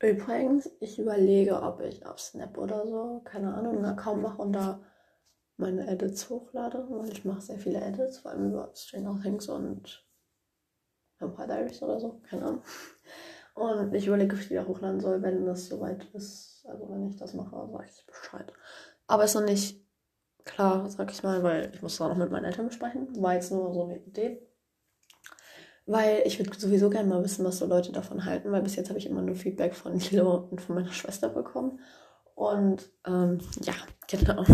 Übrigens, ich überlege, ob ich auf Snap oder so, keine Ahnung, einen Account mache und da meine Edits hochlade, weil ich mache sehr viele Edits, vor allem über Stranger Things und Vampire Diaries oder so, keine Ahnung. Und ich überlege, ob ich die wieder hochladen soll, wenn das soweit ist. Also wenn ich das mache, sage ich Bescheid. Aber ist noch nicht klar, sag ich mal, weil ich muss da noch mit meinen Eltern besprechen. War jetzt nur so eine Idee. Weil ich würde sowieso gerne mal wissen, was so Leute davon halten, weil bis jetzt habe ich immer nur Feedback von Lilo und von meiner Schwester bekommen. Und ähm, ja, genau.